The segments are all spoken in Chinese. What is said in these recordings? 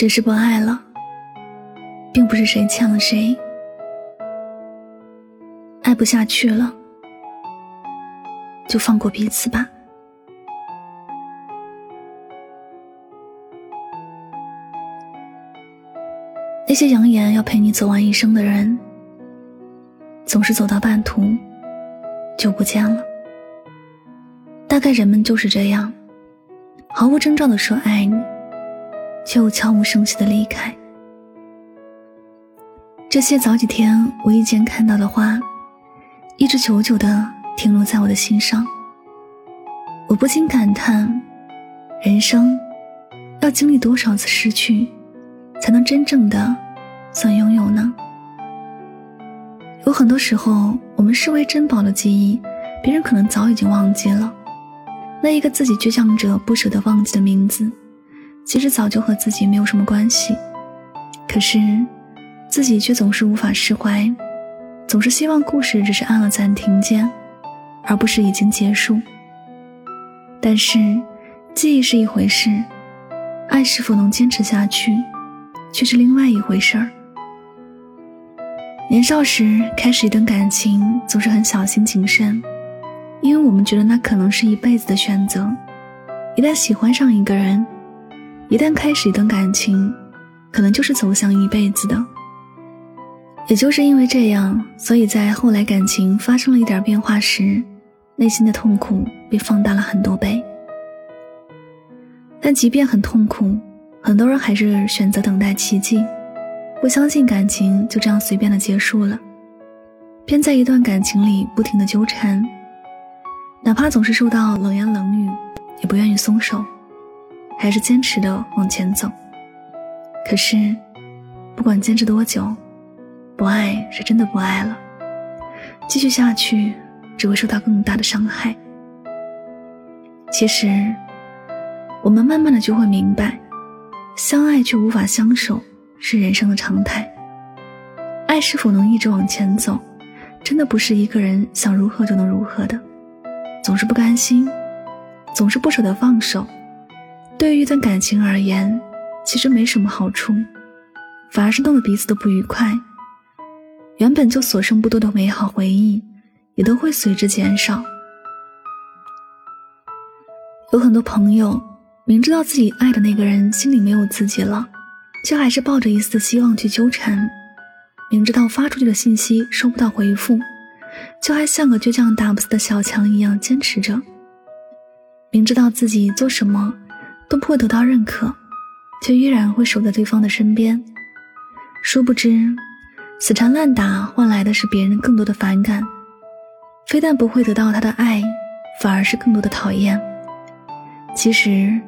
只是不爱了，并不是谁欠了谁，爱不下去了，就放过彼此吧。那些扬言要陪你走完一生的人，总是走到半途就不见了。大概人们就是这样，毫无征兆的说爱你，却又悄无声息的离开。这些早几天无意间看到的话，一直久久的停留在我的心上。我不禁感叹，人生要经历多少次失去？才能真正的算拥有呢？有很多时候，我们视为珍宝的记忆，别人可能早已经忘记了。那一个自己倔强着不舍得忘记的名字，其实早就和自己没有什么关系。可是，自己却总是无法释怀，总是希望故事只是按了暂停键，而不是已经结束。但是，记忆是一回事，爱是否能坚持下去？却是另外一回事儿。年少时开始一段感情，总是很小心谨慎，因为我们觉得那可能是一辈子的选择。一旦喜欢上一个人，一旦开始一段感情，可能就是走向一辈子的。也就是因为这样，所以在后来感情发生了一点变化时，内心的痛苦被放大了很多倍。但即便很痛苦。很多人还是选择等待奇迹，不相信感情就这样随便的结束了，便在一段感情里不停的纠缠，哪怕总是受到冷言冷语，也不愿意松手，还是坚持的往前走。可是，不管坚持多久，不爱是真的不爱了，继续下去只会受到更大的伤害。其实，我们慢慢的就会明白。相爱却无法相守，是人生的常态。爱是否能一直往前走，真的不是一个人想如何就能如何的。总是不甘心，总是不舍得放手，对于一段感情而言，其实没什么好处，反而是弄得彼此都不愉快。原本就所剩不多的美好回忆，也都会随之减少。有很多朋友。明知道自己爱的那个人心里没有自己了，却还是抱着一丝希望去纠缠；明知道发出去的信息收不到回复，就还像个倔强打不死的小强一样坚持着；明知道自己做什么都不会得到认可，却依然会守在对方的身边。殊不知，死缠烂打换来的是别人更多的反感，非但不会得到他的爱，反而是更多的讨厌。其实。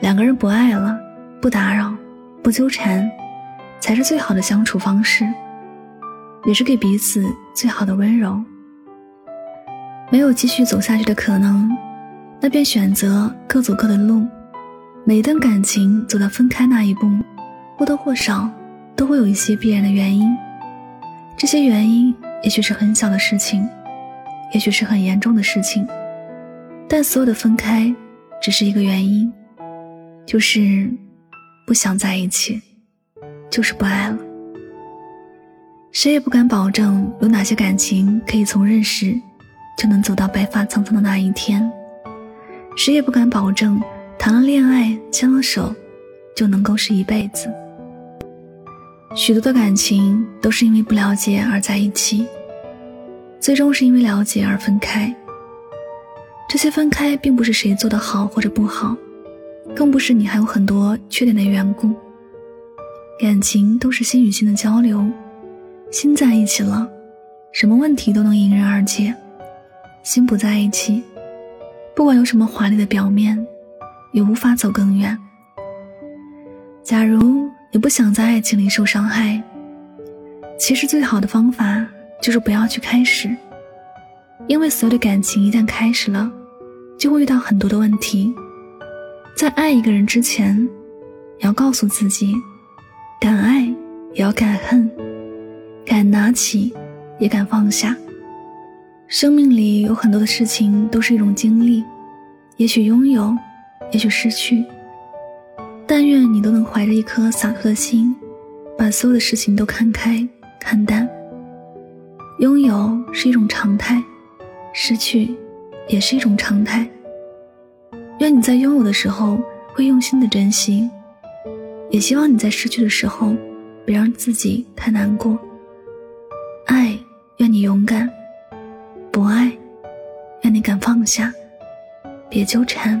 两个人不爱了，不打扰，不纠缠，才是最好的相处方式，也是给彼此最好的温柔。没有继续走下去的可能，那便选择各走各的路。每一段感情走到分开那一步，或多或少都会有一些必然的原因。这些原因也许是很小的事情，也许是很严重的事情，但所有的分开，只是一个原因。就是不想在一起，就是不爱了。谁也不敢保证有哪些感情可以从认识就能走到白发苍苍的那一天，谁也不敢保证谈了恋爱、牵了手就能够是一辈子。许多的感情都是因为不了解而在一起，最终是因为了解而分开。这些分开并不是谁做的好或者不好。更不是你还有很多缺点的缘故。感情都是心与心的交流，心在一起了，什么问题都能迎刃而解；心不在一起，不管有什么华丽的表面，也无法走更远。假如你不想在爱情里受伤害，其实最好的方法就是不要去开始，因为所有的感情一旦开始了，就会遇到很多的问题。在爱一个人之前，要告诉自己，敢爱也要敢恨，敢拿起也敢放下。生命里有很多的事情都是一种经历，也许拥有，也许失去。但愿你都能怀着一颗洒脱的心，把所有的事情都看开看淡。拥有是一种常态，失去也是一种常态。愿你在拥有的时候会用心的珍惜，也希望你在失去的时候别让自己太难过。爱，愿你勇敢；不爱，愿你敢放下，别纠缠。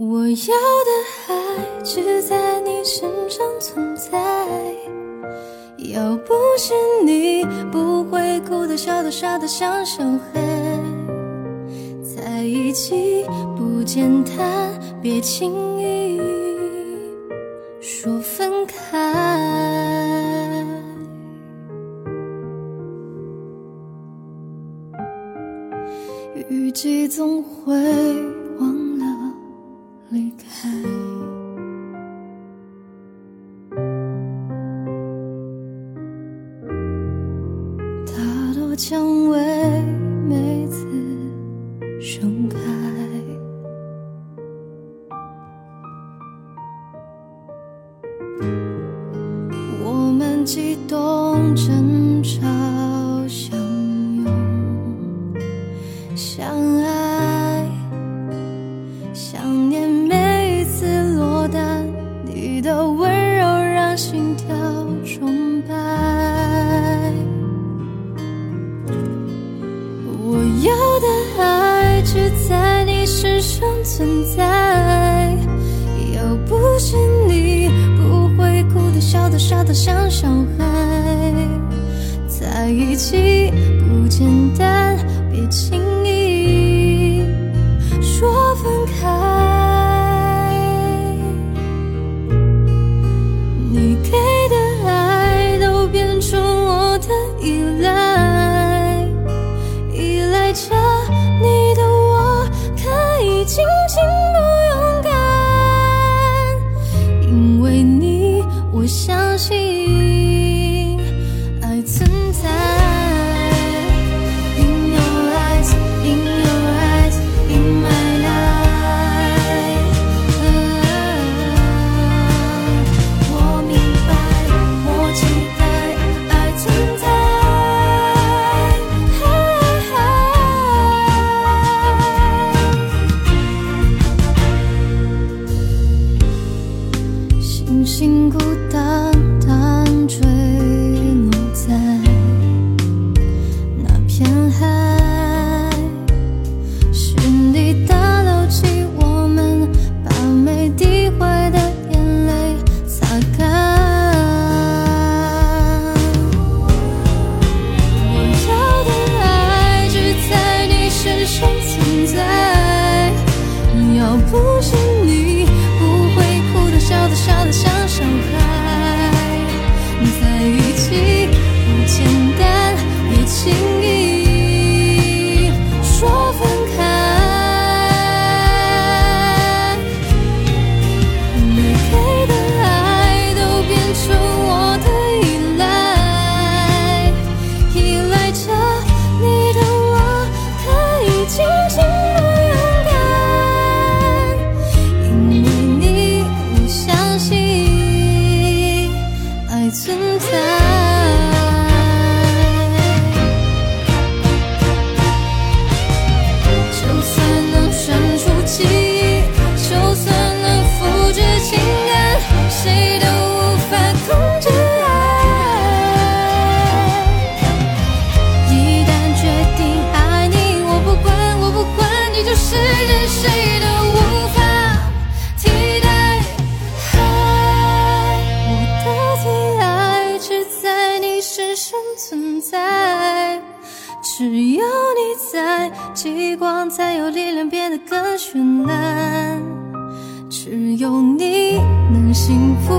我要的爱只在你身上存在，要不是你，不会哭的、笑的、傻的像小孩。在一起不简单，别轻易说分开。雨季总会。蔷薇存在，要不是你，不会哭得、笑得、傻得像小孩。在一起不简单，别轻清醒孤单。存在。才有力量变得更绚烂。只有你能幸福。